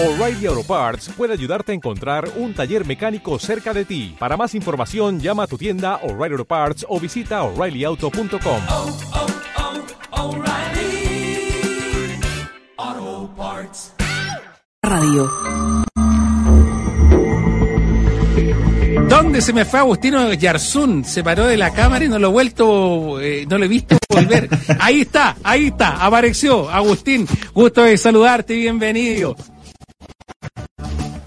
O'Reilly Auto Parts puede ayudarte a encontrar un taller mecánico cerca de ti. Para más información, llama a tu tienda O'Reilly Auto Parts o visita oreillyauto.com. oh, oh, Parts. Radio. ¿Dónde se me fue Agustino Yarzún? Se paró de la cámara y no lo he vuelto, eh, no lo he visto volver. Ahí está, ahí está, apareció. Agustín, gusto de saludarte, bienvenido.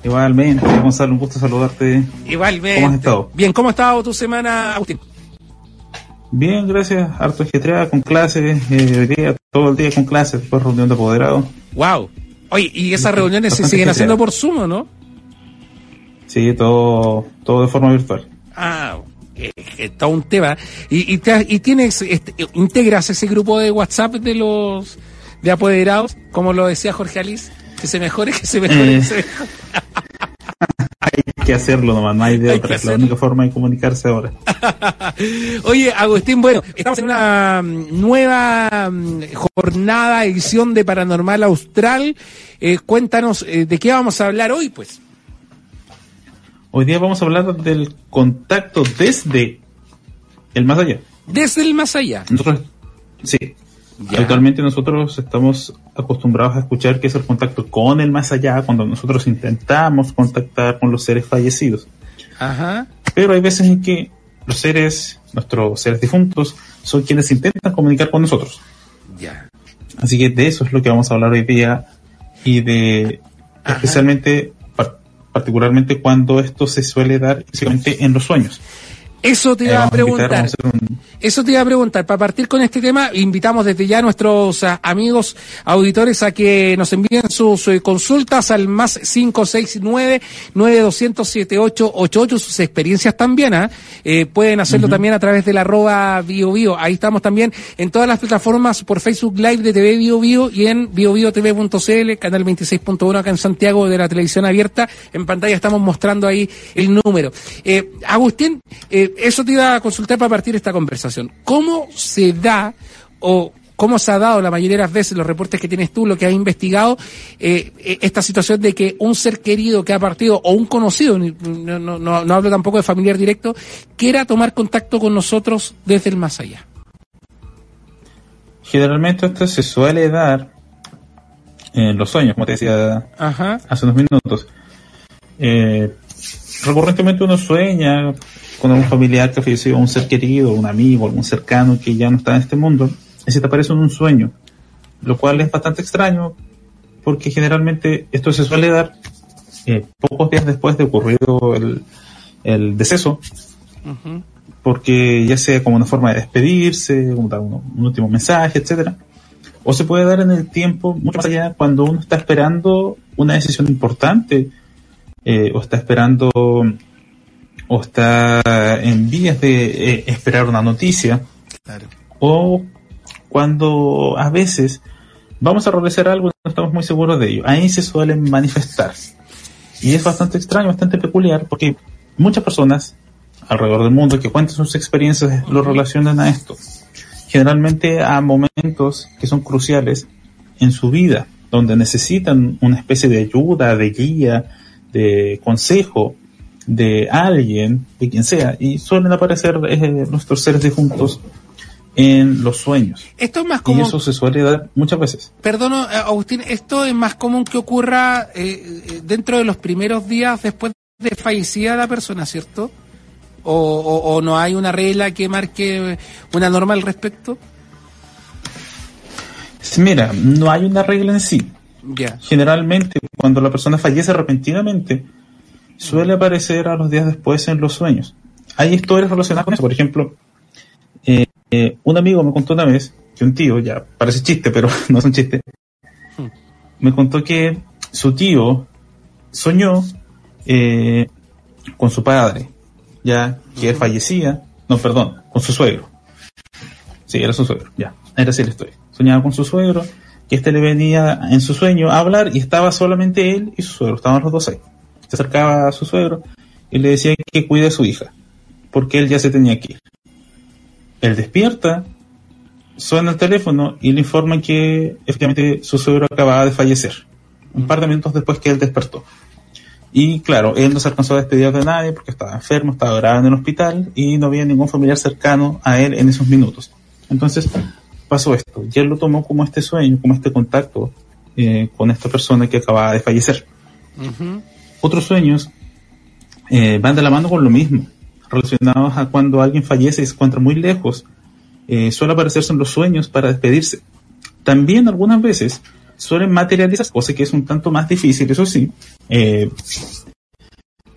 Igualmente, Gonzalo, un gusto saludarte. Igualmente. ¿Cómo has estado? Bien, ¿cómo ha estado tu semana, Agustín? Bien, gracias. Harto ajetreada con clases, eh, todo el día con clases, después reunión de apoderados. Wow. Oye, y esas reuniones se siguen haciendo por Zoom, ¿o ¿no? Sí, todo, todo de forma virtual. Ah, eh, eh, todo un tema. Y, y, te- y tienes, este, integras ese grupo de WhatsApp de los de apoderados, como lo decía Jorge Alice, que se mejore, que se mejore, Eh. que se mejore. Hay que hacerlo nomás, no hay de Hay otra. Es la única forma de comunicarse ahora. Oye, Agustín, bueno, estamos en una nueva mm, jornada, edición de Paranormal Austral. Eh, cuéntanos, eh, ¿de qué vamos a hablar hoy, pues? Hoy día vamos a hablar del contacto desde el más allá. Desde el más allá. Nosotros, sí, Ya. Actualmente nosotros estamos acostumbrados a escuchar que es el contacto con el más allá cuando nosotros intentamos contactar con los seres fallecidos. Ajá. Pero hay veces en que los seres, nuestros seres difuntos, son quienes intentan comunicar con nosotros. Ya. Así que de eso es lo que vamos a hablar hoy día y de Ajá. especialmente, par- particularmente cuando esto se suele dar especialmente en los sueños. Eso te Eh, iba a vamos a preguntar. a un- Eso te iba a preguntar. Para partir con este tema, invitamos desde ya a nuestros ah, amigos auditores a que nos envíen sus eh, consultas al más 569-9200-7888, sus experiencias también. ¿ah? Eh, pueden hacerlo también a través del arroba Bio Bio. Ahí estamos también en todas las plataformas por Facebook Live de TV Bio Bio y en biobiotv.cl, canal 26.1 acá en Santiago de la televisión abierta. En pantalla estamos mostrando ahí el número. Eh, Agustín, eh, eso te iba a consultar para partir esta conversación. ¿Cómo se da o cómo se ha dado la mayoría de las veces los reportes que tienes tú, lo que has investigado, eh, eh, esta situación de que un ser querido que ha partido o un conocido, no, no, no hablo tampoco de familiar directo, quiera tomar contacto con nosotros desde el más allá? Generalmente esto se suele dar en los sueños, como te decía Ajá. hace unos minutos. Eh, recurrentemente uno sueña con algún familiar que ha fallecido, un ser querido, un amigo, algún cercano que ya no está en este mundo, y se te aparece en un sueño, lo cual es bastante extraño, porque generalmente esto se suele dar eh, pocos días después de ocurrido el, el deceso, porque ya sea como una forma de despedirse, un, un último mensaje, etcétera, o se puede dar en el tiempo mucho más allá cuando uno está esperando una decisión importante, eh, o está esperando, o está en vías de eh, esperar una noticia, Claro. o cuando a veces vamos a realizar algo y no estamos muy seguros de ello. Ahí se suelen manifestar. Y es bastante extraño, bastante peculiar, porque muchas personas alrededor del mundo que cuentan sus experiencias lo relacionan a esto. Generalmente a momentos que son cruciales en su vida, donde necesitan una especie de ayuda, de guía, de consejo de alguien, de quien sea, y suelen aparecer eh, nuestros seres difuntos en los sueños. Esto es más Y común. eso se suele dar muchas veces. Perdono, eh, Agustín, esto es más común que ocurra eh, eh, dentro de los primeros días después de fallecida la persona, ¿cierto? O, o- o no hay una regla que marque una norma al respecto? Mira, no hay una regla en sí. Generalmente, cuando la persona fallece repentinamente, suele aparecer a los días después en los sueños. Hay historias relacionadas con eso. Por ejemplo, eh, eh, un amigo me contó una vez que un tío, ya parece chiste, pero no es un chiste, Hmm. me contó que su tío soñó eh, con su padre, ya que fallecía, no, perdón, con su suegro. Sí, era su suegro, ya, era así la historia. Soñaba con su suegro, que este le venía en su sueño a hablar y estaba solamente él y su suegro, estaban los dos ahí. Se acercaba a su suegro y le decía que cuide a su hija, porque él ya se tenía que ir. Él despierta, suena el teléfono y le informan que efectivamente su suegro acababa de fallecer. un par de minutos después que él despertó. Y claro, él no se alcanzó a despedir de nadie porque estaba enfermo, estaba grave en el hospital y no había ningún familiar cercano a él en esos minutos. Entonces pasó esto, y él lo tomó como este sueño, como este contacto eh, con esta persona que acababa de fallecer. Otros sueños eh, van de la mano con lo mismo, relacionados a cuando alguien fallece y se encuentra muy lejos. eh, suele aparecerse en los sueños para despedirse. También algunas veces suelen materializar, cosa que es un tanto más difícil, eso sí, eh,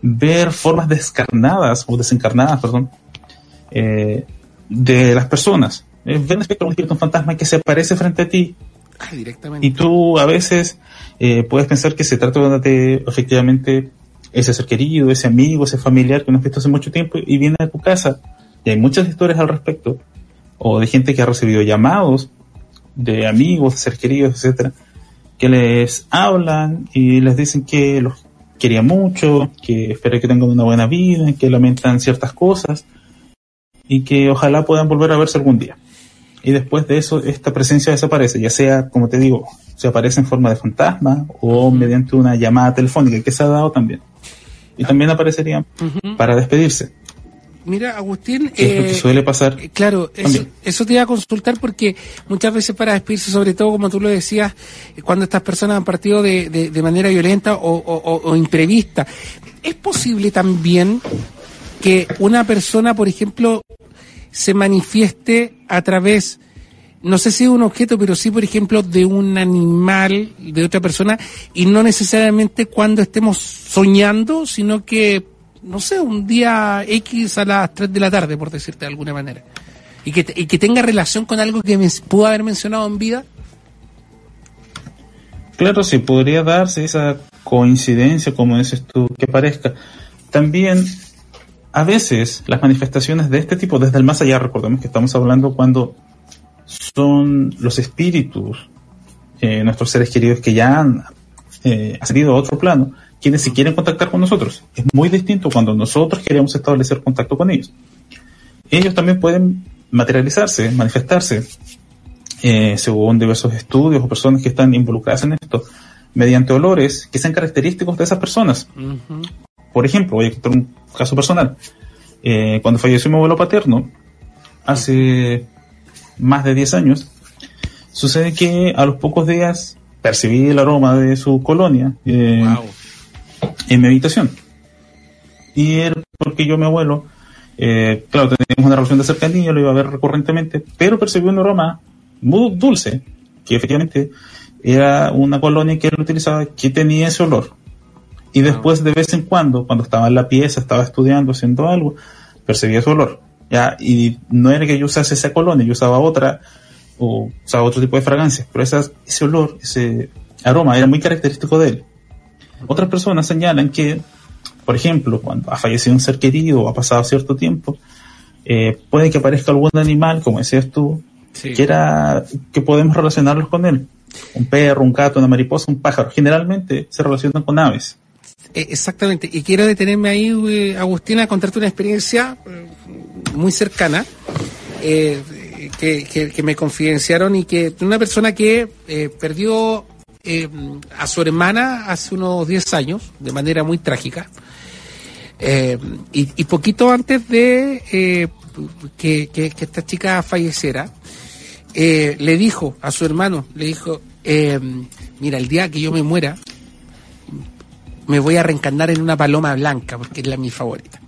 ver formas descarnadas o desencarnadas, perdón, de las personas. Eh, ver un espectro, un espíritu, un fantasma que se aparece frente a ti Ah, directamente. y tú a veces eh, puedes pensar que se trata de efectivamente ese ser querido, ese amigo, ese familiar que no has visto hace mucho tiempo y viene a tu casa. Y hay muchas historias al respecto, o de gente que ha recibido llamados de amigos, de seres queridos, etcétera, que les hablan y les dicen que los quería mucho, que espera que tengan una buena vida, que lamentan ciertas cosas y que ojalá puedan volver a verse algún día y después de eso esta presencia desaparece, ya sea, como te digo, se aparece en forma de fantasma o mediante una llamada telefónica que se ha dado también. Y también aparecería Ujú. para despedirse, Mira, Agustín, es lo que eh, suele pasar. Eh, Claro, eso, También. eso te iba a consultar porque muchas veces para despedirse, sobre todo como tú lo decías, cuando estas personas han partido de, de- de manera violenta o, o- o- o imprevista, ¿es posible también que una persona, por ejemplo, se manifieste a través, no sé si de un objeto, pero sí, por ejemplo, de un animal, de otra persona, y no necesariamente cuando estemos soñando, sino que, no sé, un día X a las 3 de la tarde, por decirte de alguna manera. Y que, y que tenga relación con algo que me pudo haber mencionado en vida. Claro, sí, podría darse esa coincidencia, como dices tú, que parezca. También, a veces, las manifestaciones de este tipo, desde el más allá, recordemos que estamos hablando cuando son los espíritus, eh, nuestros seres queridos que ya han eh, ascendido a otro plano, quienes se quieren contactar con nosotros. Es muy distinto cuando nosotros queremos establecer contacto con ellos. Ellos también pueden materializarse, manifestarse, eh, según diversos estudios o personas que están involucradas en esto, mediante olores que sean característicos de esas personas. Por ejemplo, voy a contar un caso personal. Eh, cuando falleció mi abuelo paterno, hace más de 10 años, sucede que a los pocos días percibí el aroma de su colonia eh, en mi habitación. Y era porque yo, mi abuelo, eh, claro, teníamos una relación de cercanía, lo iba a ver recurrentemente, pero percibí un aroma muy dulce, que efectivamente era una colonia que él utilizaba que tenía ese olor. Y después de vez en cuando, cuando estaba en la pieza, estaba estudiando, haciendo algo, percibía su olor. Ya, y no era que yo usase esa colonia, yo usaba otra, o usaba otro tipo de fragancias, pero esa- ese olor, ese aroma era muy característico de él. Otras personas señalan que, por ejemplo, cuando ha fallecido un ser querido o ha pasado cierto tiempo, eh, puede que aparezca algún animal, como decías tú, que era que podemos relacionarlos con él. Un perro, un gato, una mariposa, un pájaro. Generalmente se relacionan con aves. Eh, Exactamente. Y quiero detenerme ahí, eh, Agustina, a contarte una experiencia eh, muy cercana eh, que, que- me confidenciaron y que una persona que perdió a su hermana hace unos 10 años de manera muy trágica. Eh, y, poquito antes de que, esta chica falleciera, eh, le dijo a su hermano, le dijo, mira, el día que yo me muera, me voy a reencarnar en una paloma blanca, porque es la mi favorita.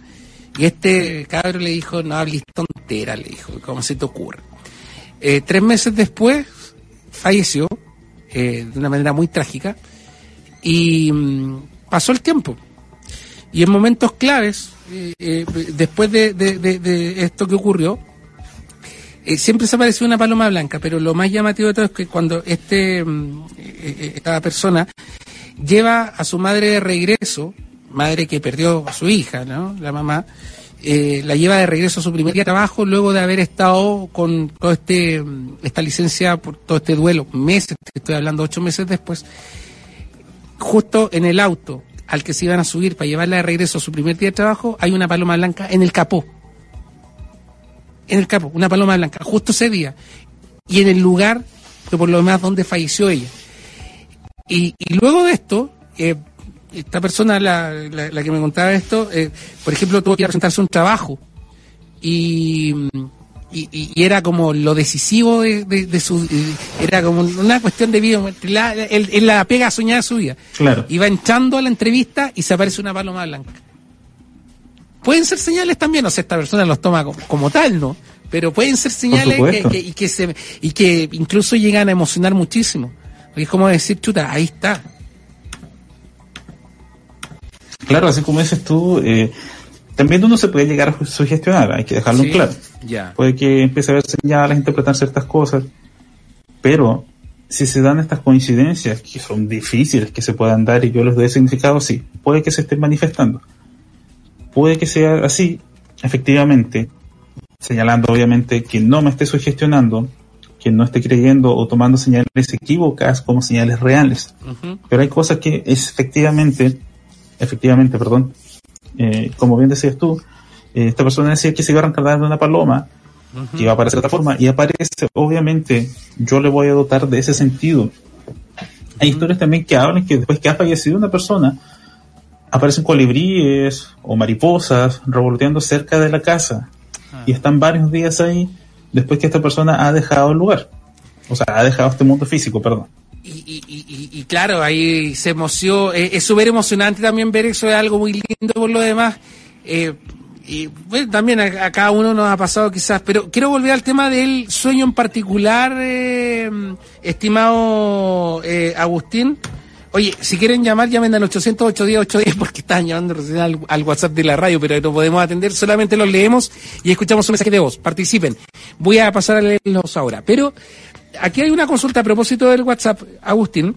Y este cabro le dijo, no hables tontera, le dijo, ¿cómo se te ocurre? Eh, tres meses después, falleció, eh, de una manera muy trágica, y mm, pasó el tiempo. Y en momentos claves, eh, después de, esto que ocurrió, siempre se apareció una paloma blanca, pero lo más llamativo de todo es que cuando este, mm, esta persona lleva a su madre de regreso, madre que perdió a su hija, ¿no? La mamá, eh, la lleva de regreso a su primer día de trabajo luego de haber estado con todo este, esta licencia por todo este duelo, meses, estoy hablando ocho meses después, justo en el auto al que se iban a subir para llevarla de regreso a su primer día de trabajo, hay una paloma blanca en el capó. En el capó, una paloma blanca, justo ese día. Y en el lugar que por lo demás donde falleció ella. Y, y luego de esto, eh, esta persona, la, la, la que me contaba esto, eh, por ejemplo, tuvo que ir a presentarse un trabajo y, y, era como lo decisivo de, de- de su... Era como una cuestión de vida, la, el- el- la pega soñada de su vida. Claro. Iba entrando a la entrevista y se aparece una paloma blanca. Pueden ser señales también, o sea, esta persona los toma como, como tal, ¿no? Pero pueden ser señales que, supuesto. que- y, que se, y que incluso llegan a emocionar muchísimo. Porque es como decir, chuta, ahí está. Claro, así como dices tú, eh, también uno se puede llegar a sugestionar, hay que dejarlo en claro. Puede que empiece a ver señales, interpretar ciertas cosas, pero si se dan estas coincidencias, que son difíciles que se puedan dar y yo les doy significado, sí, puede que se estén manifestando. Puede que sea así, efectivamente, señalando obviamente que no me esté sugestionando, que no esté creyendo o tomando señales equívocas como señales reales. Ujú. Pero hay cosas que es efectivamente, efectivamente, perdón, eh, como bien decías tú, eh, esta persona decía que se iba a arrancar de una paloma, que iba a aparecer de otra forma, y aparece, obviamente, yo le voy a dotar de ese sentido. Hay historias también que hablan que después que ha fallecido una persona, aparecen colibríes o mariposas revoloteando cerca de la casa, y están varios días ahí después que esta persona ha dejado el lugar. O sea, ha dejado este mundo físico, perdón. Y, y, y, y- claro, ahí se emocionó, eh, es súper emocionante también ver eso, es algo muy lindo por lo demás. Eh, y bueno, también a, a cada uno nos ha pasado quizás, pero quiero volver al tema del sueño en particular, eh, estimado eh, Agustín. Oye, si quieren llamar, llamen al 800 810 810 porque están llamando recién al, al WhatsApp de la radio, pero no podemos atender, solamente los leemos y escuchamos un mensaje de voz. Participen. Voy a pasar a leerlos ahora. Pero aquí hay una consulta a propósito del WhatsApp, Agustín.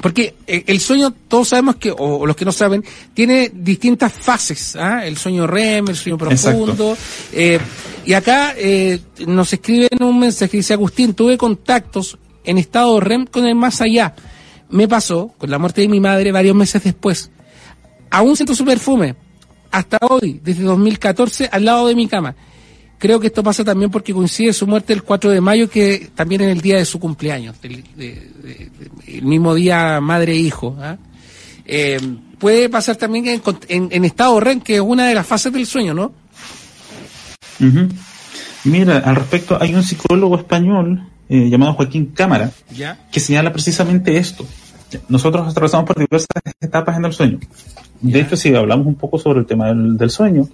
Porque eh, el sueño, todos sabemos que, o, los que no saben, tiene distintas fases. ¿ah? El sueño REM, el sueño profundo. eh, y acá eh, nos escriben un mensaje, dice Agustín, tuve contactos en estado REM con el más allá. Me pasó, con la muerte de mi madre, varios meses después. Aún siento su perfume. Hasta hoy, desde 2014, al lado de mi cama. Creo que esto pasa también porque coincide su muerte el 4 de mayo, que también es el día de su cumpleaños, del- de- de- de- el mismo día madre e hijo. ¿ah? Eh, puede pasar también en, en- en estado REM, que es una de las fases del sueño, ¿no? Ujú. Mira, al respecto, hay un psicólogo español eh, llamado Joaquín Cámara Ya. que señala precisamente esto. Nosotros atravesamos por diversas etapas en el sueño. De hecho, si hablamos un poco sobre el tema del, del sueño,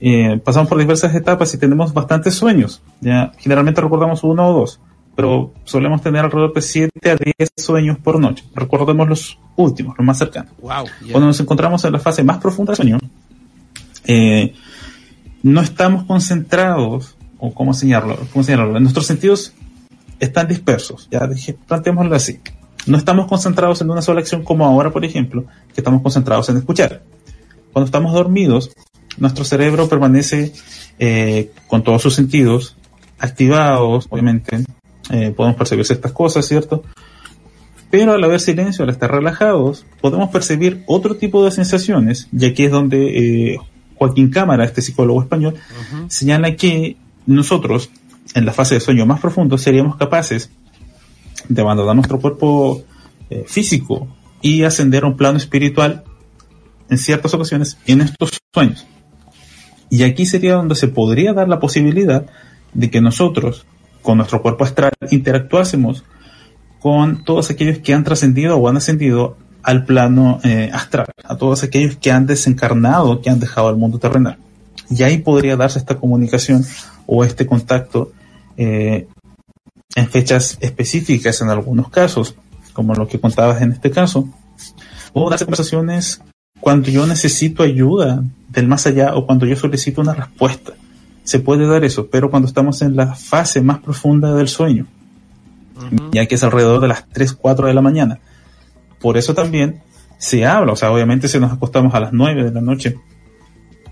eh, pasamos por diversas etapas y tenemos bastantes sueños. ¿ya? Generalmente recordamos uno o dos, pero solemos tener alrededor de 7 a 10 sueños por noche. Recordemos los últimos, los más cercanos. Wow. Cuando nos encontramos en la fase más profunda del sueño, eh, no estamos concentrados, o cómo señalarlo, cómo señalarlo, nuestros sentidos están dispersos, ya planteémoslo así. No estamos concentrados en una sola acción como ahora, por ejemplo, que estamos concentrados en escuchar. Cuando estamos dormidos, nuestro cerebro permanece eh, con todos sus sentidos activados, obviamente, eh, podemos percibir ciertas cosas, ¿cierto? Pero al haber silencio, al estar relajados, podemos percibir otro tipo de sensaciones, y aquí es donde eh, Joaquín Cámara, este psicólogo español, señala que nosotros, en la fase de sueño más profundo, seríamos capaces de abandonar nuestro cuerpo eh, físico y ascender a un plano espiritual en ciertas ocasiones en estos sueños. Y aquí sería donde se podría dar la posibilidad de que nosotros, con nuestro cuerpo astral, interactuásemos con todos aquellos que han trascendido o han ascendido al plano eh, astral, a todos aquellos que han desencarnado, que han dejado el mundo terrenal. Y ahí podría darse esta comunicación o este contacto eh, en fechas específicas en algunos casos, como lo que contabas en este caso, o darse conversaciones cuando yo necesito ayuda del más allá o cuando yo solicito una respuesta. Se puede dar eso, pero cuando estamos en la fase más profunda del sueño, ya que es alrededor de las 3, 4 de la mañana. Por eso también se habla, o sea, obviamente si nos acostamos a las 9 de la noche,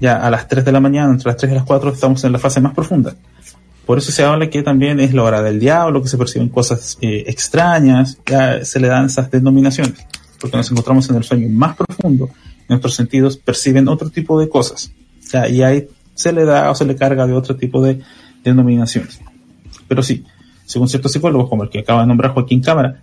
ya a las 3 de la mañana, entre las 3 y las 4 estamos en la fase más profunda. Por eso se habla que también es la hora del diablo, que se perciben cosas eh, extrañas, ya se le dan esas denominaciones, porque nos encontramos en el sueño más profundo, nuestros sentidos perciben otro tipo de cosas, ya, y ahí se le da o se le carga de otro tipo de denominaciones. Pero sí, según ciertos psicólogos, como el que acaba de nombrar Joaquín Cámara,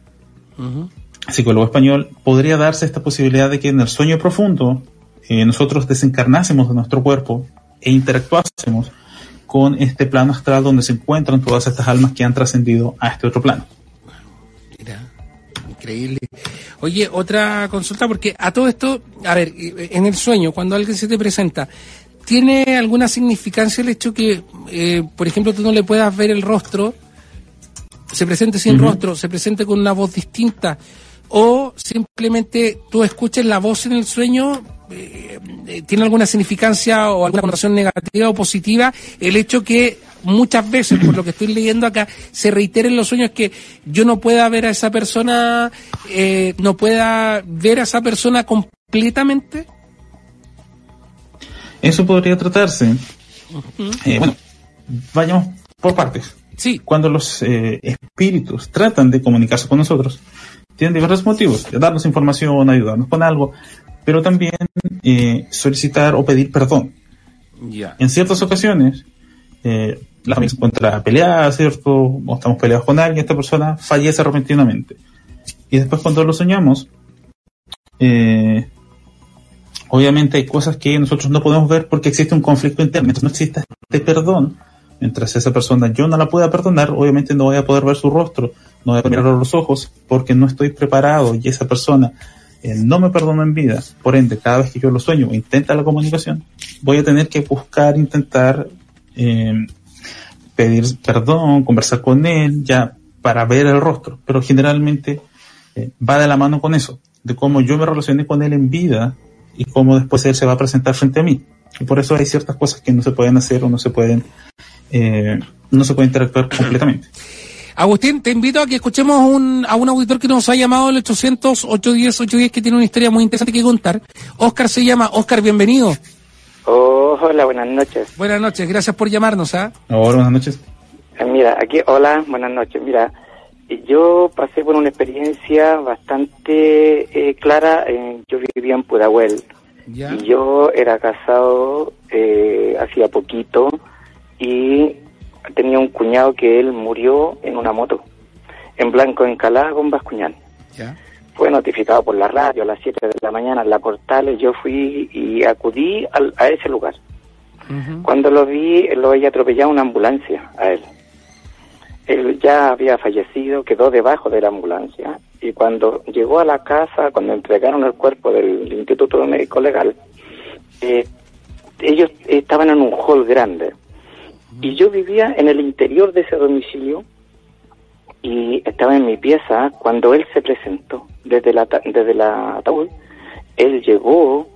psicólogo español, podría darse esta posibilidad de que en el sueño profundo eh, nosotros desencarnásemos de nuestro cuerpo e interactuásemos con este plano astral donde se encuentran todas estas almas que han trascendido a este otro plano. Mira, increíble. Oye, otra consulta, porque a todo esto, a ver, en el sueño, cuando alguien se te presenta, ¿tiene alguna significancia el hecho que, eh, por ejemplo, tú no le puedas ver el rostro, se presente sin rostro, se presente con una voz distinta, o simplemente tú escuches la voz en el sueño, eh, eh, ¿tiene alguna significancia o alguna connotación negativa o positiva el hecho que muchas veces, por lo que estoy leyendo acá, se reitera en los sueños que yo no pueda ver a esa persona, eh, no pueda ver a esa persona completamente? Eso podría tratarse. eh, bueno, vayamos por partes. Sí, Cuando los eh, espíritus tratan de comunicarse con nosotros, tienen diversos motivos, darnos información, ayudarnos con algo, pero también eh, solicitar o pedir perdón. ya. En ciertas ocasiones, eh, la familia se encuentra peleada, ¿cierto? O estamos peleados con alguien, esta persona fallece repentinamente. Y después cuando lo soñamos, eh, obviamente hay cosas que nosotros no podemos ver porque existe un conflicto interno. Entonces no existe este perdón. Mientras esa persona yo no la pueda perdonar, obviamente no voy a poder ver su rostro, no voy a poder a los ojos porque no estoy preparado y esa persona eh, no me perdona en vida. Por ende, cada vez que yo lo sueño o intenta la comunicación, voy a tener que buscar, intentar eh, pedir perdón, conversar con él, ya para ver el rostro. Pero generalmente eh, va de la mano con eso, de cómo yo me relacioné con él en vida y cómo después él se va a presentar frente a mí. Y por eso hay ciertas cosas que no se pueden hacer o no se pueden, eh, no se puede interactuar completamente. Agustín, te invito a que escuchemos un, a un auditor que nos ha llamado el 800-810-810 que tiene una historia muy interesante que contar. Oscar se llama. Oscar, bienvenido. Oh, hola, buenas noches. Buenas noches, gracias por llamarnos. ¿ah? Ahora, buenas noches. Eh, Mira, aquí, hola, buenas noches. Mira, yo pasé por una experiencia bastante eh, clara. eh, yo vivía en Pudahuel Ya. y yo era casado eh, hacía poquito y tenía un cuñado que él murió en una moto, en Blanco Encalada con Bascuñán. ya. Fue notificado por la radio a las 7 de la mañana en la Portales. Yo fui y acudí al- a ese lugar. Cuando lo vi, lo había atropellado una ambulancia a él. Él ya había fallecido, quedó debajo de la ambulancia y cuando llegó a la casa, cuando entregaron el cuerpo del Instituto Médico Legal, eh, ellos estaban en un hall grande y yo vivía en el interior de ese domicilio y estaba en mi pieza cuando él se presentó desde la, desde la ataúd. Él llegó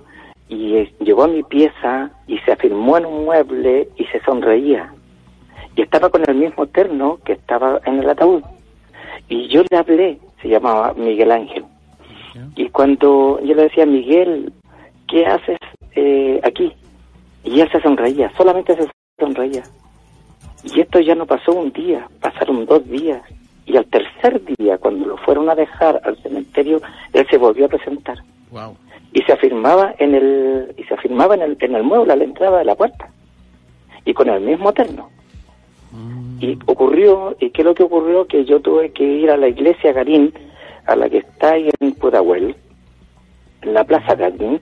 y eh, llegó a mi pieza y se afirmó en un mueble y se sonreía. Y estaba con el mismo terno que estaba en el ataúd. Y yo le hablé, se llamaba Miguel Ángel. Y cuando yo le decía, Miguel, ¿qué haces eh, aquí? Y él se sonreía, solamente se sonreía. Y esto ya no pasó un día, pasaron dos días. Y al tercer día, cuando lo fueron a dejar al cementerio, él se volvió a presentar. Wow. y se afirmaba en el y se afirmaba en el, en el mueble a la entrada de la puerta. Y con el mismo terno. Y ocurrió y qué es lo que ocurrió que yo tuve que ir a la iglesia Garín a la que está ahí en Pudahuel en la plaza Garín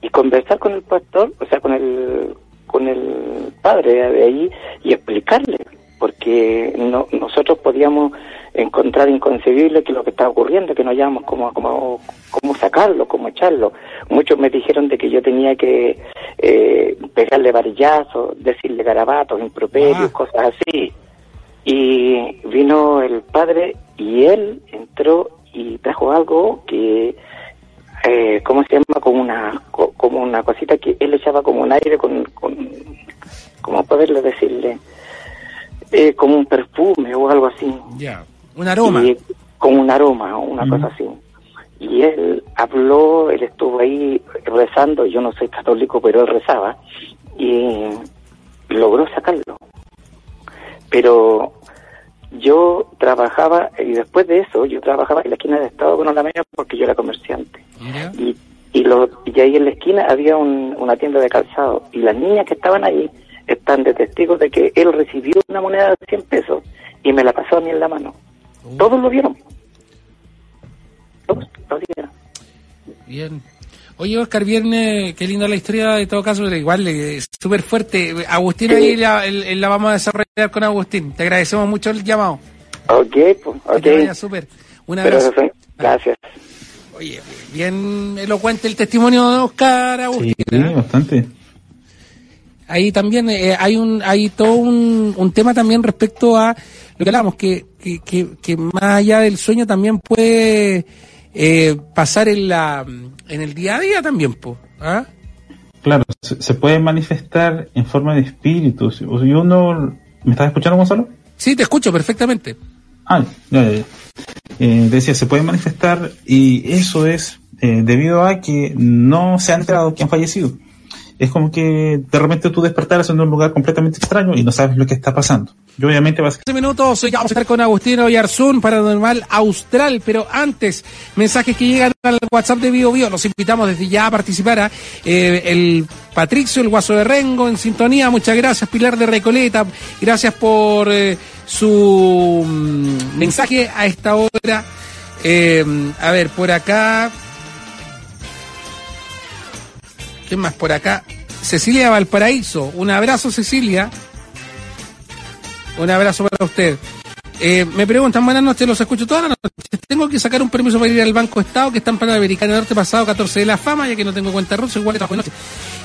y conversar con el pastor o sea con el con el padre de ahí y explicarle porque no, nosotros podíamos encontrar inconcebible que lo que estaba ocurriendo, que no hallábamos cómo, cómo, cómo sacarlo, cómo echarlo. Muchos me dijeron de que yo tenía que eh, pegarle varillazos, decirle garabatos, improperios, Ah. cosas así. Y vino el padre y él entró y trajo algo que, eh, ¿cómo se llama? Como una, co- como una cosita que él echaba como un aire con, con ¿cómo poderle decirle? Eh, como un perfume o algo así. Ya. Un aroma. Y con un aroma o una cosa así. Y él habló, él estuvo ahí rezando, yo no soy católico, pero él rezaba, y logró sacarlo. Pero yo trabajaba, y después de eso, yo trabajaba en la esquina de Estado con la media porque yo era comerciante. Y, y, lo, y ahí en la esquina había un- una tienda de calzado, y las niñas que estaban ahí están de testigos de que él recibió una moneda de 100 pesos y me la pasó a mí en la mano. Todos lo vieron. Todavía. Bien. Oye, Oscar, viernes, qué linda la historia de todo caso, pero igual eh, súper fuerte. Agustín, Sí. ahí la, el- la vamos a desarrollar con Agustín. Te agradecemos mucho el llamado. Ok, pues, Que te vaya ok. súper. Un abrazo. gracias. Oye, bien elocuente el testimonio de Oscar Agustín. Sí, ¿eh? bastante. Ahí también eh, hay un hay todo un, un tema también respecto a lo que hablamos, que, que, que, que más allá del sueño también puede eh, pasar en la en el día a día también, po, ¿ah? Claro, se, se puede manifestar en forma de espíritu. Si si uno... ¿Me estás escuchando, Gonzalo? Sí, te escucho perfectamente. Ah, ya, ya, ya. Eh, decía, se puede manifestar y eso es eh, debido a que no se ha enterado que han fallecido. Es como que de repente tú despertaras en un lugar completamente extraño y no sabes lo que está pasando. Y obviamente vas 15 minutos, hoy vamos a estar con Agustino Yarzún, Paranormal Austral, pero antes, mensajes que llegan al WhatsApp de Bio Bio, los invitamos desde ya a participar a eh, el Patricio, el Guaso de Rengo, en sintonía, muchas gracias, Pilar de Recoleta, gracias por eh, su mm, mensaje a esta hora. Eh, a ver, por acá, ¿qué más por acá? Cecilia Valparaíso, un abrazo Cecilia. Un abrazo para usted. Eh, me preguntan, buenas noches, los escucho todas las noches. Tengo que sacar un permiso para ir al Banco Estado que está en Panamericana Norte pasado 14 de la fama, ya que no tengo cuenta rusa, igual trabajo noche.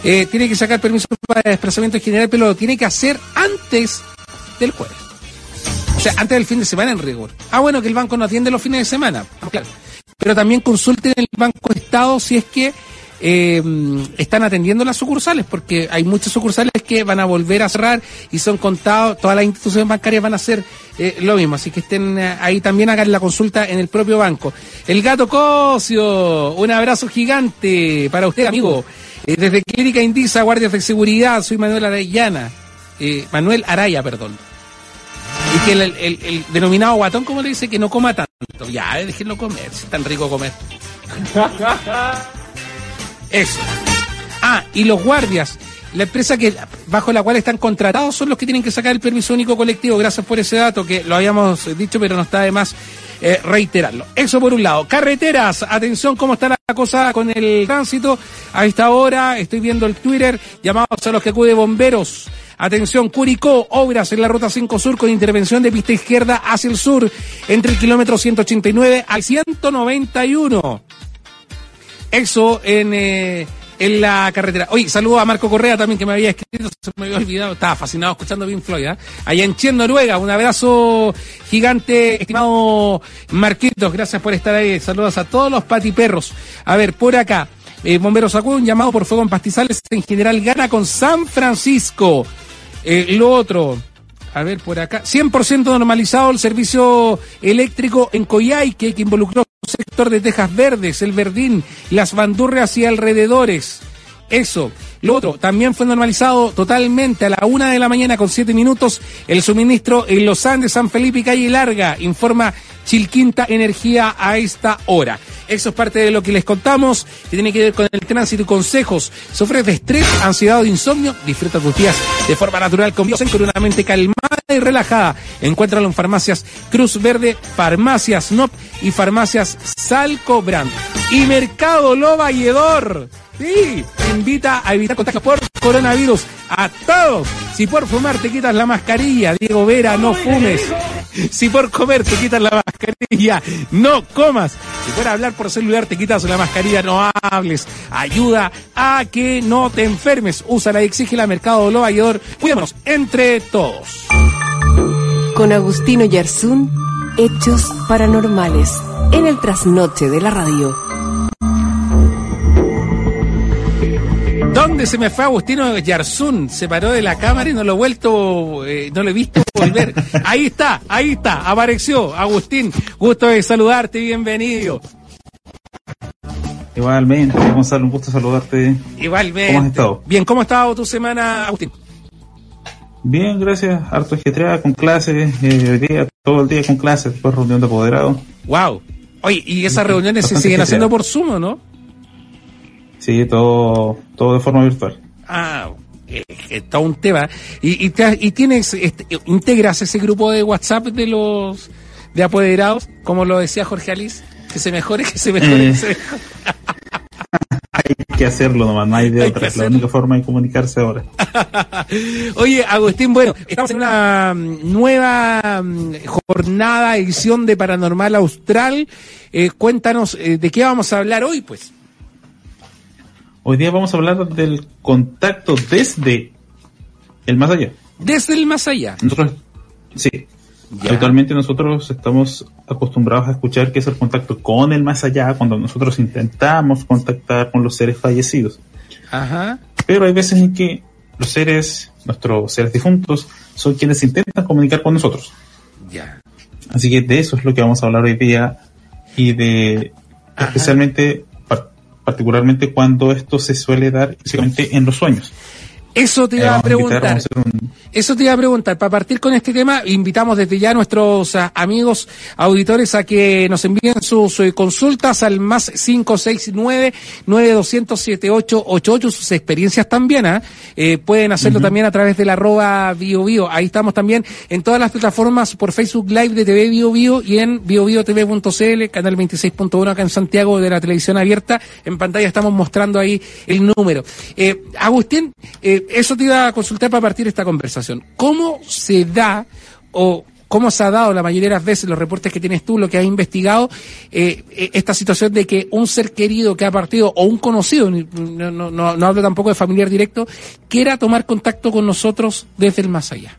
Eh, tiene que sacar permiso para desplazamiento en general, pero lo tiene que hacer antes del jueves. O sea, antes del fin de semana en rigor. Ah, bueno, que el banco no atiende los fines de semana. Claro. Pero también consulten el Banco Estado si es que eh, están atendiendo las sucursales, porque hay muchas sucursales que van a volver a cerrar y son contados, todas las instituciones bancarias van a hacer eh, lo mismo, así que estén eh, ahí también hagan la consulta en el propio banco. El gato Cosio, un abrazo gigante para usted, amigo. Eh, desde Clínica Indisa, Guardias de Seguridad, soy Manuel Arayana, eh, Manuel Araya, perdón. Y que el, el- el- el denominado guatón, como le dice, que no coma tanto. Ya, déjenlo comer, si es tan rico comer. Eso. Ah, y los guardias, la empresa que bajo la cual están contratados son los que tienen que sacar el permiso único colectivo. Gracias por ese dato que lo habíamos dicho, pero no está de más eh, reiterarlo. Eso por un lado. Carreteras, atención cómo está la cosa con el tránsito. A esta hora estoy viendo el Twitter, llamados a los que acude bomberos. Atención, Curicó, obras en la ruta 5 Sur con intervención de pista izquierda hacia el sur, entre el kilómetro 189 al 191. Eso en, eh, en la carretera. Oye, saludo a Marco Correa también que me había escrito, se me había olvidado, estaba fascinado escuchando Pink Floyd, ¿ah? Allá en Chien, Noruega, un abrazo gigante, estimado Marquitos, gracias por estar ahí. Saludos a todos los patiperros. A ver, por acá, eh, Bomberos acude un llamado por fuego en pastizales, en general gana con San Francisco. Eh, lo otro, a ver, por acá. 100% normalizado el servicio eléctrico en Coyhaique, que involucró sector de Tejas Verdes, el Verdín, las Bandurrias y alrededores. Eso. Lo otro, también fue normalizado totalmente a la una de la mañana con siete minutos el suministro en Los Andes, San Felipe y Calle Larga, informa Chilquinta Energía a esta hora. Eso es parte de lo que les contamos, que tiene que ver con el tránsito y consejos. Sufres de estrés, ansiedad o insomnio, disfruta tus días de forma natural con Biosen con una mente calmada y relajada. Encuéntralo en farmacias Cruz Verde, farmacias NOP y farmacias Salco Brand. Y Mercado Lo Valledor. Sí, te invita a evitar contagios por coronavirus a todos. Si por fumar te quitas la mascarilla, Diego Vera, no fumes. Si por comer te quitas la mascarilla, no comas. Si por hablar por celular te quitas la mascarilla, no hables. Ayuda a que no te enfermes. Úsala y exígela Mercado Lo Valledor. Cuidémonos entre todos. Con Agustino Yarzún, Hechos Paranormales, en el trasnoche de la radio. ¿Dónde se me fue Agustino Yarzún? Se paró de la cámara y no lo he vuelto, eh, no lo he visto volver. Ahí está, ahí está, apareció. Agustín, gusto de saludarte, bienvenido. Igualmente, Gonzalo, un gusto saludarte. Igualmente. ¿Cómo has estado? Bien, ¿cómo ha estado tu semana, Agustín? Bien, gracias. Harto ajetreada con clases, eh, hoy día, todo el día con clases, después reunión de apoderados. Wow. Oye, y esas reuniones se siguen haciendo por Zoom, ¿o ¿no? Sí, todo, todo de forma virtual. Ah, eh, eh, todo un tema. Y, y, te- y tienes, este, integras ese grupo de WhatsApp de los de apoderados, como lo decía Jorge Alice. Que se mejore, que se mejore. Eh. que se mejore. Hay que hacerlo nomás, no hay de Hay otra. Es la única forma de comunicarse ahora. Oye, Agustín, bueno, estamos en una mm, nueva mm, jornada, edición de Paranormal Austral. Eh, cuéntanos eh, de qué vamos a hablar hoy, pues. Hoy día vamos a hablar del contacto desde el más allá. Desde el más allá. Nosotros, sí, Ya. Habitualmente nosotros estamos acostumbrados a escuchar que es el contacto con el más allá cuando nosotros intentamos contactar con los seres fallecidos. Ajá. Pero hay veces en que los seres, nuestros seres difuntos, son quienes intentan comunicar con nosotros. Ya. Así que de eso es lo que vamos a hablar hoy día y de Ajá. especialmente, particularmente cuando esto se suele dar especialmente en los sueños. Eso te Eh, iba a invitar, preguntar. Eso te iba a preguntar. Para partir con este tema, invitamos desde ya a nuestros ah, amigos auditores a que nos envíen sus eh, consultas al más 569-9200-7888, sus experiencias también. ¿ah? Eh, pueden hacerlo también a través del arroba Bio Bio. Ahí estamos también en todas las plataformas por Facebook Live de TV Bio Bio y en biobiotv.cl, canal 26.1 acá en Santiago de la televisión abierta. En pantalla estamos mostrando ahí el número. Eh, Agustín, eh, eso te iba a consultar para partir esta conversación. ¿Cómo se da o cómo se ha dado la mayoría de las veces los reportes que tienes tú, lo que has investigado, eh, eh, esta situación de que un ser querido que ha partido o un conocido, no, no, no, no hablo tampoco de familiar directo, quiera tomar contacto con nosotros desde el más allá?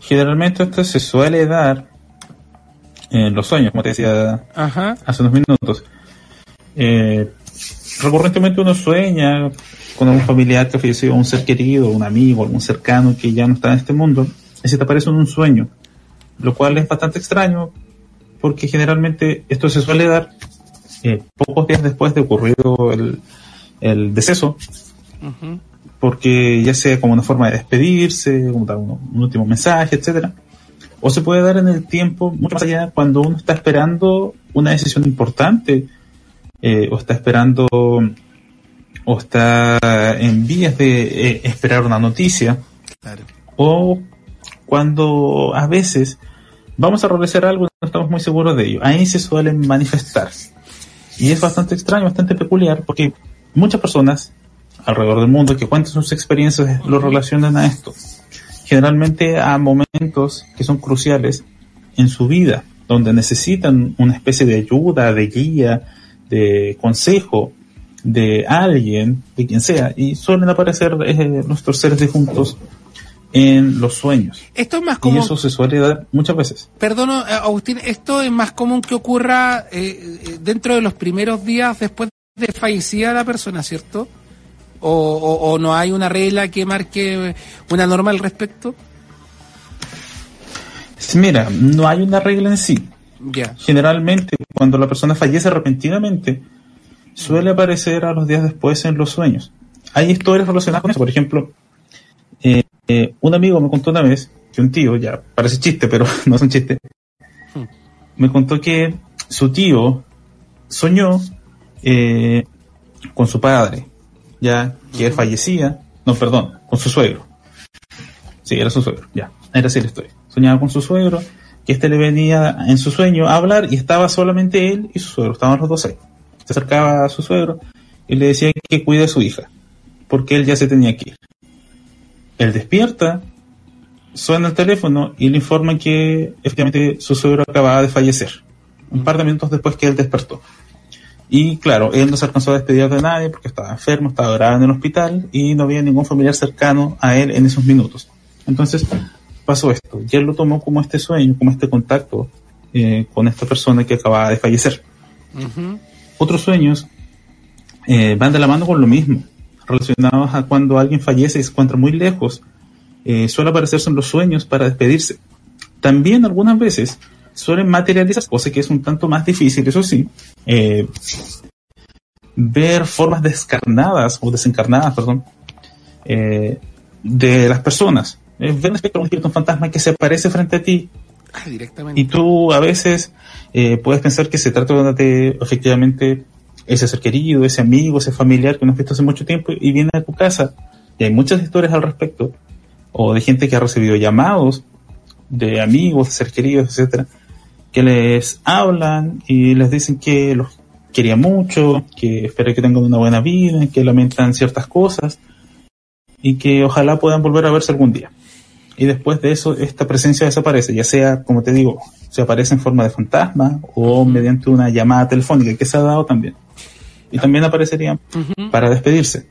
Generalmente esto se suele dar en los sueños, como te decía Ajá. hace unos minutos. Eh, recurrentemente uno sueña con algún familiar que falleció, un ser querido, un amigo, algún cercano que ya no está en este mundo, y se te aparece en un sueño, lo cual es bastante extraño porque generalmente esto se suele dar eh, pocos días después de ocurrido el, el deceso, Ujú. porque ya sea como una forma de despedirse, un, un último mensaje, etcétera, o se puede dar en el tiempo mucho más allá cuando uno está esperando una decisión importante, eh, o está esperando, o está en vías de eh, esperar una noticia, Claro. o cuando a veces vamos a realizar algo y no estamos muy seguros de ello. Ahí se suelen manifestar. Y es bastante extraño, bastante peculiar, porque muchas personas alrededor del mundo que cuentan sus experiencias lo relacionan a esto. Generalmente a momentos que son cruciales en su vida, donde necesitan una especie de ayuda, de guía, de consejo de alguien, de quien sea, y suelen aparecer eh, nuestros seres difuntos en los sueños. Esto es más Y común. eso se suele dar muchas veces. Perdono, eh, Agustín, esto es más común que ocurra eh, eh, dentro de los primeros días después de fallecida la persona, ¿cierto? O, o- o no hay una regla que marque eh, una norma al respecto? Mira, no hay una regla en sí. Generalmente, cuando la persona fallece repentinamente, suele aparecer a los días después en los sueños. Hay historias relacionadas con eso. Por ejemplo, eh, eh, un amigo me contó una vez que un tío, ya parece chiste, pero no es un chiste, Hmm. me contó que su tío soñó eh, con su padre, ya que él fallecía, no, perdón, con su suegro. Sí, era su suegro, ya, era así la historia. Soñaba con su suegro, que este le venía en su sueño a hablar y estaba solamente él y su suegro, estaban los dos ahí. Acercaba a su suegro y le decía que cuide a su hija, porque él ya se tenía que ir. Él despierta, suena el teléfono y le informan que efectivamente su suegro acababa de fallecer, un par de minutos después que él despertó. Y claro, él no se alcanzó a despedir de nadie porque estaba enfermo, estaba grave en el hospital y no había ningún familiar cercano a él en esos minutos. Entonces pasó esto y él lo tomó como este sueño, como este contacto eh, con esta persona que acababa de fallecer. Otros sueños eh, van de la mano con lo mismo, relacionados a cuando alguien fallece y se encuentra muy lejos, eh, suele aparecerse en los sueños para despedirse. También algunas veces suelen materializar, cosa que es un tanto más difícil, eso sí, eh, ver formas descarnadas o desencarnadas, perdón, eh, de las personas. Eh, ver un espectro, un espíritu, un fantasma que se aparece frente a ti Ah, y tú a veces eh, puedes pensar que se trata de efectivamente ese ser querido, ese amigo, ese familiar que no has visto hace mucho tiempo y viene a tu casa. Y hay muchas historias al respecto, o de gente que ha recibido llamados de amigos, de ser queridos, etcétera, que les hablan y les dicen que los quería mucho, que espera que tengan una buena vida, que lamentan ciertas cosas y que ojalá puedan volver a verse algún día. Y después de eso, esta presencia desaparece, ya sea, como te digo, se aparece en forma de fantasma o mediante una llamada telefónica que se ha dado también. Y también aparecería para despedirse.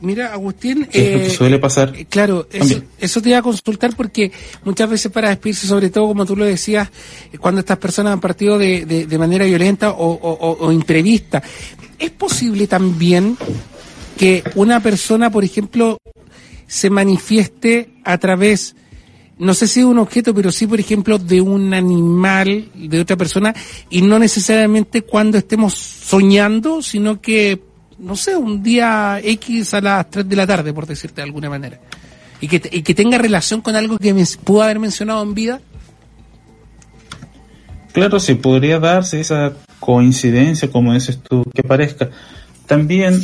Mira, Agustín, es lo que eh, suele pasar. eh, Claro, eso, eso te iba a consultar porque muchas veces para despedirse, sobre todo como tú lo decías, eh, cuando estas personas han partido de, de- de manera violenta o- o imprevista, ¿es posible también que una persona, por ejemplo, se manifieste a través, no sé si de un objeto, pero sí, por ejemplo, de un animal, de otra persona, y no necesariamente cuando estemos soñando, sino que, no sé, un día X a las 3 de la tarde, por decirte de alguna manera. Y que, y que tenga relación con algo que me pudo haber mencionado en vida. Claro, sí, podría darse esa coincidencia, como dices tú, que parezca. También,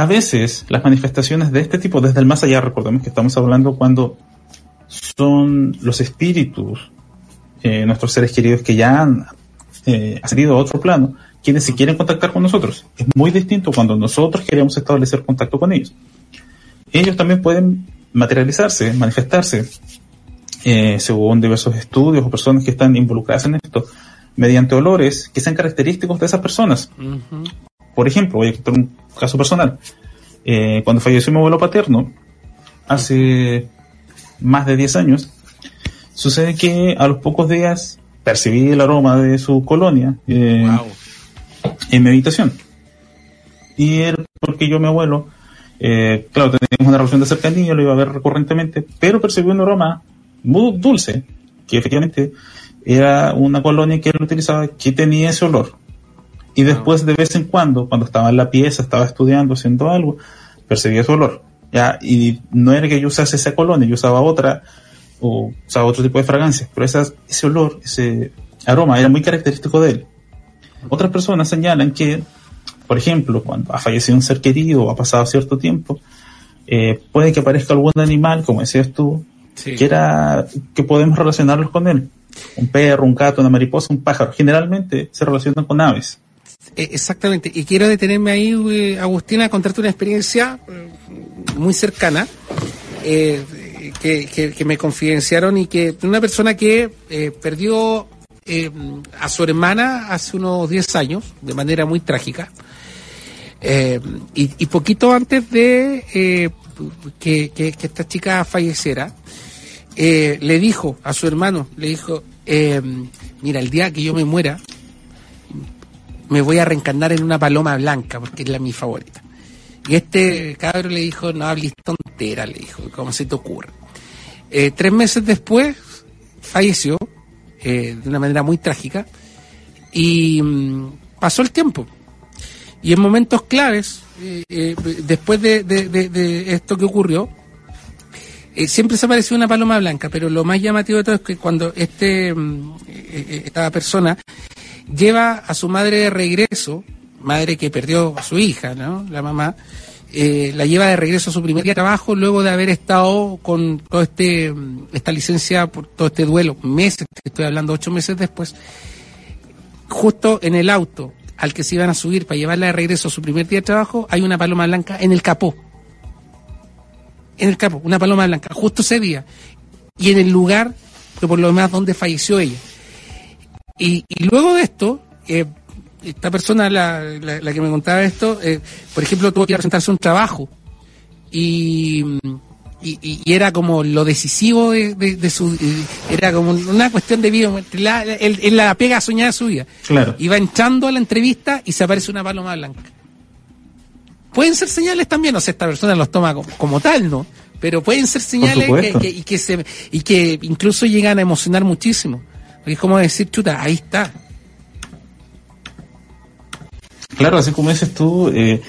a veces, las manifestaciones de este tipo, desde el más allá, recordemos que estamos hablando cuando son los espíritus, eh, nuestros seres queridos que ya han eh, ascendido a otro plano, quienes se quieren contactar con nosotros. Es muy distinto cuando nosotros queremos establecer contacto con ellos. Ellos también pueden materializarse, manifestarse, eh, según diversos estudios o personas que están involucradas en esto, mediante olores que sean característicos de esas personas. Por ejemplo, voy a contar un caso personal. Eh, cuando falleció mi abuelo paterno, hace más de 10 años, sucede que a los pocos días percibí el aroma de su colonia eh, en mi habitación. Y era porque yo, mi abuelo, eh, claro, teníamos una relación de cercanía, lo iba a ver recurrentemente, pero percibí un aroma muy dulce, que efectivamente era una colonia que él utilizaba que tenía ese olor. Y después de vez en cuando, cuando estaba en la pieza, estaba estudiando, haciendo algo, percibía su olor. Ya, y no era que yo usase esa colonia, yo usaba otra, o usaba otro tipo de fragancia, pero esa- ese olor, ese aroma era muy característico de él. Otras personas señalan que, por ejemplo, cuando ha fallecido un ser querido o ha pasado cierto tiempo, eh, puede que aparezca algún animal, como decías tú, Sí. que era que podemos relacionarlos con él. Un perro, un gato, una mariposa, un pájaro. Generalmente se relacionan con aves. Eh, Exactamente. Y quiero detenerme ahí, eh, Agustina, a contarte una experiencia eh, muy cercana eh, que, me confidenciaron y que una persona que perdió eh, a su hermana hace unos 10 años de manera muy trágica. Y, y poquito antes de que, que- esta chica falleciera, le dijo a su hermano, le dijo, mira, el día que yo me muera, me voy a reencarnar en una paloma blanca, porque es la mi favorita. Y este cabro le dijo, no hables tontera, le dijo, ¿cómo se te ocurre? Eh, tres meses después, falleció, eh, de una manera muy trágica, y mm, pasó el tiempo. Y en momentos claves, eh, después de, de- de- esto que ocurrió, siempre se apareció una paloma blanca, pero lo más llamativo de todo es que cuando este, mm, esta persona lleva a su madre de regreso, madre que perdió a su hija, ¿no? La mamá, eh, la lleva de regreso a su primer día de trabajo luego de haber estado con todo este, esta licencia por todo este duelo, meses, estoy hablando ocho meses después, justo en el auto al que se iban a subir para llevarla de regreso a su primer día de trabajo, hay una paloma blanca en el capó. En el capó, una paloma blanca, justo ese día. Y en el lugar, que por lo demás, donde falleció ella. Y, y luego de esto, eh, esta persona, la, la- la que me contaba esto, eh, por ejemplo, tuvo que presentarse un trabajo. Y, y, era como lo decisivo de, de- de su. Era como una cuestión de vida. La, el- el- la pega soñada de su vida. Claro. Va entrando a la entrevista y se aparece una paloma blanca. Pueden ser señales también, no sé, esta persona los toma como, como tal, ¿no? Pero pueden ser señales que, supuesto. que- y, que se, y que incluso llegan a emocionar muchísimo. Porque es como decir, chuta, ahí está. Claro, así como dices tú, eh,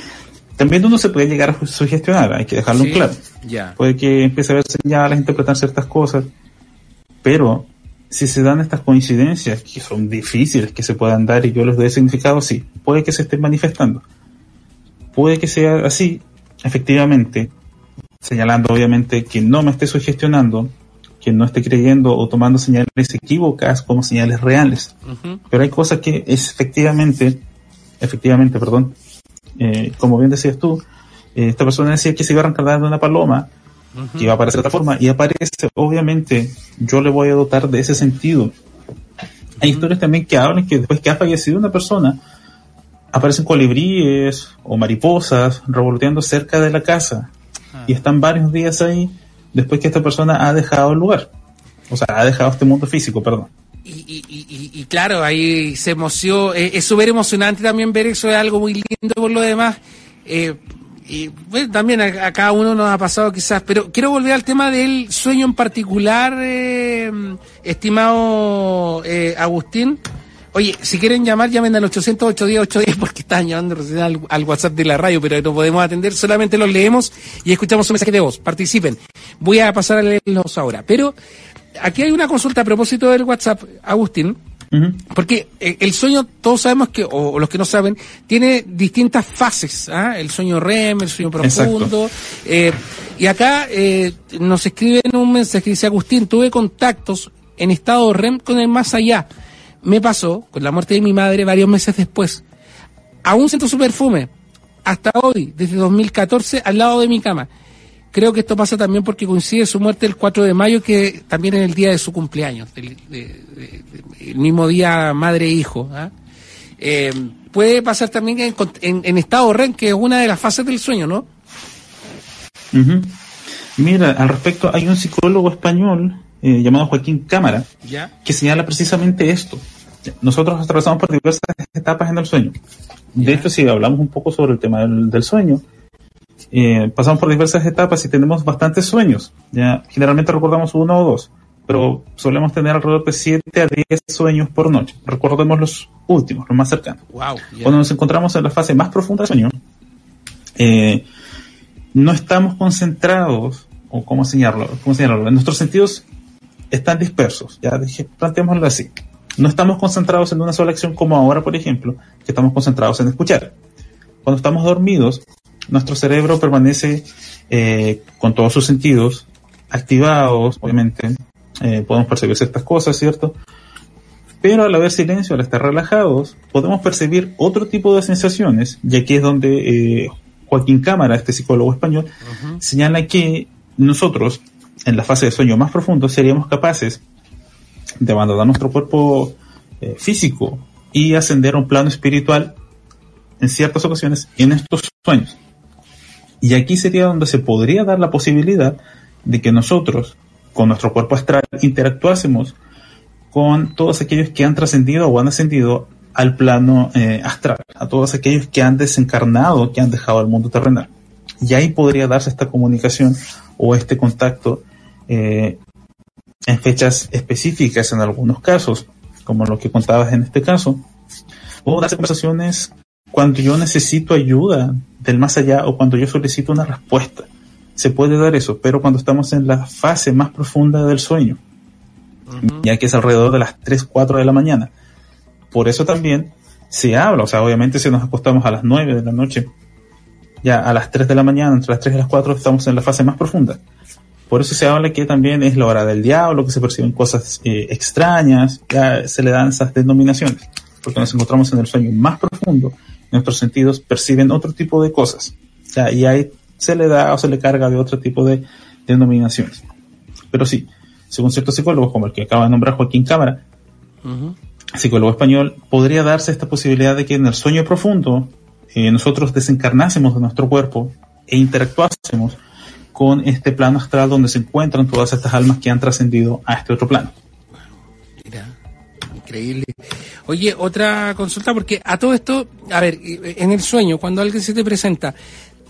también uno se puede llegar a sugestionar, hay que dejarlo en Sí, claro. Ya. Puede que empiece a ver señales, interpretar ciertas cosas, pero si se dan estas coincidencias, que son difíciles que se puedan dar y yo les doy significado, sí, puede que se estén manifestando. Puede que sea así, efectivamente, señalando obviamente que no me esté sugestionando, que no esté creyendo o tomando señales equívocas como señales reales. Pero hay cosas que es efectivamente, efectivamente, perdón, eh, como bien decías tú, eh, esta persona decía que se iba a arrancar de una paloma, que iba a aparecer de otra forma, y aparece, obviamente, yo le voy a dotar de ese sentido. Hay historias también que hablan que después que ha fallecido una persona, aparecen colibríes o mariposas revoloteando cerca de la casa Ah. y están varios días ahí después que esta persona ha dejado el lugar. O sea, ha dejado este mundo físico, perdón. Y, y, claro, ahí se emocionó, eh, es súper emocionante también ver eso, es algo muy lindo por lo demás. Eh, y también a, a cada uno nos ha pasado quizás, pero quiero volver al tema del sueño en particular, eh, estimado eh, Agustín. Oye, si quieren llamar, llamen al 800 810 810 porque están llamando recién al, al WhatsApp de la radio, pero no podemos atender, solamente los leemos y escuchamos un mensaje de voz. Participen. Voy a pasar a leerlos ahora. Pero aquí hay una consulta a propósito del WhatsApp, Agustín. Porque eh, el sueño, todos sabemos que, o, o los que no saben, tiene distintas fases. ¿ah? El sueño REM, el sueño profundo. eh, y acá eh, nos escriben un mensaje que dice, Agustín, tuve contactos en estado REM con el más allá. Me pasó, con la muerte de mi madre, varios meses después. Aún siento su perfume. Hasta hoy, desde 2014, al lado de mi cama. Creo que esto pasa también porque coincide su muerte el 4 de mayo, que también es el día de su cumpleaños, el mismo día madre e hijo. ¿ah? Eh, puede pasar también en, en- estado REM, que es una de las fases del sueño, ¿no? Mira, al respecto, hay un psicólogo español eh, llamado Joaquín Cámara Ya. que señala precisamente esto. Nosotros atravesamos por diversas etapas en el sueño. De Ya. hecho, si hablamos un poco sobre el tema del, del sueño, eh, pasamos por diversas etapas y tenemos bastantes sueños. Ya, generalmente recordamos uno o dos, pero solemos tener alrededor de 7 a 10 sueños por noche. Recordemos los últimos, los más cercanos. Wow. Cuando nos encontramos en la fase más profunda del sueño, eh, no estamos concentrados, o cómo señalarlo, cómo señalarlo, nuestros sentidos están dispersos, ya dije, planteémoslo así. No estamos concentrados en una sola acción como ahora, por ejemplo, que estamos concentrados en escuchar. Cuando estamos dormidos, nuestro cerebro permanece eh, con todos sus sentidos activados, obviamente, eh, podemos percibir ciertas cosas, ¿cierto? Pero al haber silencio, al estar relajados, podemos percibir otro tipo de sensaciones, y aquí es donde eh, Joaquín Cámara, este psicólogo español, señala que nosotros, en la fase de sueño más profundo, seríamos capaces de abandonar nuestro cuerpo eh, físico y ascender a un plano espiritual en ciertas ocasiones en estos sueños. Y aquí sería donde se podría dar la posibilidad de que nosotros, con nuestro cuerpo astral, interactuásemos con todos aquellos que han trascendido o han ascendido al plano eh, astral, a todos aquellos que han desencarnado, que han dejado el mundo terrenal. Y ahí podría darse esta comunicación o este contacto eh, en fechas específicas en algunos casos, como lo que contabas en este caso, o darse conversaciones cuando yo necesito ayuda del más allá o cuando yo solicito una respuesta. Se puede dar eso, pero cuando estamos en la fase más profunda del sueño, ya que es alrededor de las 3, 4 de la mañana. Por eso también se habla, o sea, obviamente si nos acostamos a las 9 de la noche, ya a las 3 de la mañana, entre las 3 y las 4 estamos en la fase más profunda. Por eso se habla que también es la hora del diablo, que se perciben cosas eh, extrañas, ya se le dan esas denominaciones, porque nos encontramos en el sueño más profundo, nuestros sentidos perciben otro tipo de cosas, ya, y ahí se le da o se le carga de otro tipo de denominaciones. Pero sí, según ciertos psicólogos, como el que acaba de nombrar Joaquín Cámara, psicólogo español, podría darse esta posibilidad de que en el sueño profundo eh, nosotros desencarnásemos de nuestro cuerpo e interactuásemos con este plano astral donde se encuentran todas estas almas que han trascendido a este otro plano. Mira, increíble. Oye, otra consulta, porque a todo esto, a ver, en el sueño, cuando alguien se te presenta,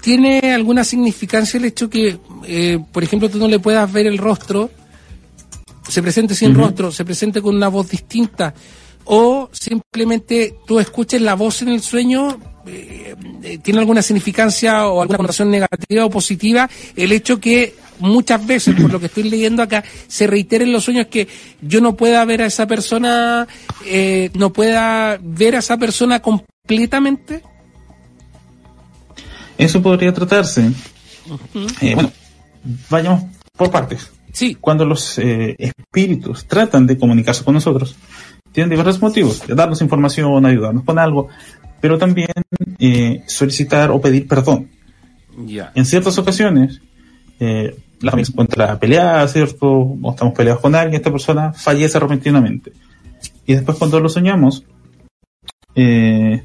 ¿tiene alguna significancia el hecho que, eh, por ejemplo, tú no le puedas ver el rostro, se presente sin rostro, se presente con una voz distinta, o simplemente tú escuches la voz en el sueño, eh, eh, ¿tiene alguna significancia o alguna connotación negativa o positiva el hecho que muchas veces, por lo que estoy leyendo acá, se reitera en los sueños que yo no pueda ver a esa persona, eh, no pueda ver a esa persona completamente? Eso podría tratarse. Eh, bueno, vayamos por partes. Sí. Cuando los eh, espíritus tratan de comunicarse con nosotros, tienen diversos motivos, de darnos información, ayudarnos con algo, pero también eh, solicitar o pedir perdón. Ya. En ciertas ocasiones, eh, la familia se encuentra peleada, ¿cierto? O estamos peleados con alguien, esta persona fallece repentinamente. Y después cuando lo soñamos, eh,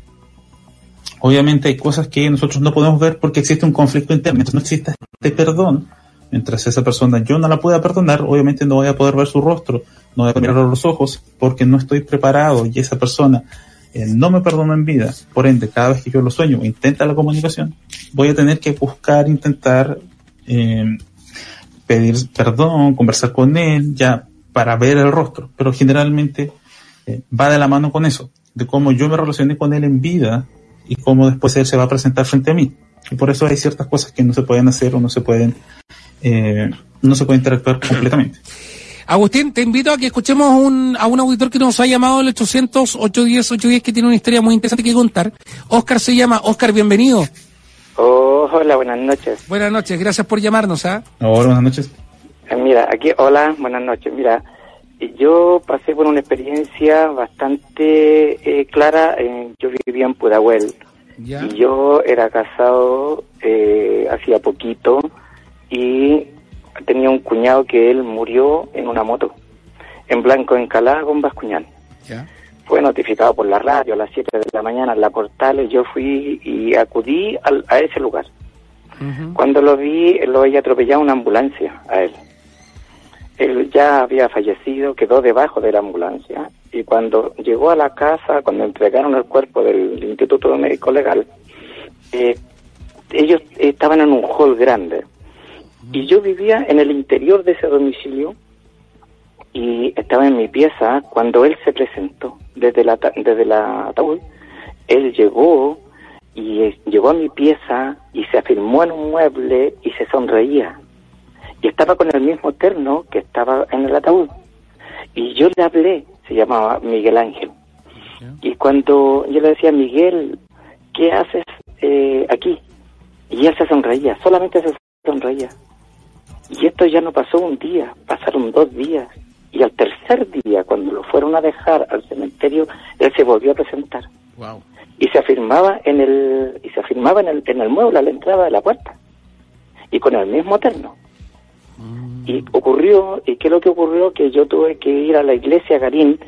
obviamente hay cosas que nosotros no podemos ver porque existe un conflicto interno. Mientras no exista este perdón, mientras esa persona yo no la pueda perdonar, obviamente no voy a poder ver su rostro, no voy a poder mirar los ojos porque no estoy preparado y esa persona no me perdona en vida. Por ende, cada vez que yo lo sueño intenta la comunicación, voy a tener que buscar, intentar eh, pedir perdón, conversar con él, ya para ver el rostro. Pero generalmente eh, va de la mano con eso, de cómo yo me relacioné con él en vida y cómo después él se va a presentar frente a mí. Y por eso hay ciertas cosas que no se pueden hacer o no se pueden, eh, no se puede interactuar completamente. Agustín, te invito a que escuchemos un, a un auditor que nos ha llamado el 800-810-810 que tiene una historia muy interesante que contar. Oscar se llama. Oscar, bienvenido. Oh, hola, buenas noches. Buenas noches, gracias por llamarnos. ¿ah? Hola, buenas noches. Eh, Mira, aquí, hola, buenas noches. Mira, yo pasé por una experiencia bastante eh, clara. eh, yo vivía en Pudahuel Ya. y yo era casado eh, hacía poquito y tenía un cuñado que él murió en una moto, en Blanco Encalada con Bascuñán. Ya. Fue notificado por la radio a las 7 de la mañana en la portal y yo fui y acudí al- a ese lugar. Cuando lo vi, lo había atropellado una ambulancia a él. Él ya había fallecido, quedó debajo de la ambulancia y cuando llegó a la casa, cuando entregaron el cuerpo del Instituto Médico Legal, eh, ellos estaban en un hall grande y yo vivía en el interior de ese domicilio y estaba en mi pieza cuando él se presentó desde la desde la ataúd. Él llegó y eh, llegó a mi pieza y se afirmó en un mueble y se sonreía. Y estaba con el mismo terno que estaba en el ataúd. Y yo le hablé, se llamaba Miguel Ángel. Y cuando yo le decía, Miguel, ¿qué haces eh, aquí? Y él se sonreía, solamente se sonreía. Y esto ya no pasó un día, pasaron dos días. Y al tercer día, cuando lo fueron a dejar al cementerio, él se volvió a presentar. Wow. y se afirmaba en el y se afirmaba en el, en el mueble a la entrada de la puerta. Y con el mismo terno. Y ocurrió y qué es lo que ocurrió que yo tuve que ir a la iglesia Garín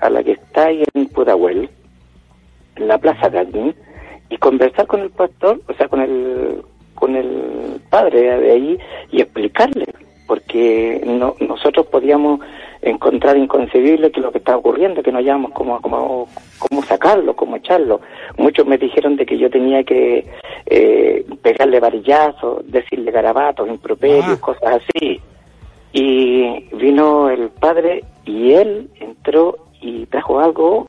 a la que está ahí en Pudahuel en la plaza Garín y conversar con el pastor o sea con el con el padre de ahí y explicarle porque no, nosotros podíamos encontrar inconcebible que lo que estaba ocurriendo, que no hallábamos cómo, cómo, cómo sacarlo, cómo echarlo. Muchos me dijeron de que yo tenía que eh, pegarle varillazos, decirle garabatos, improperios, Ah. cosas así. Y vino el padre y él entró y trajo algo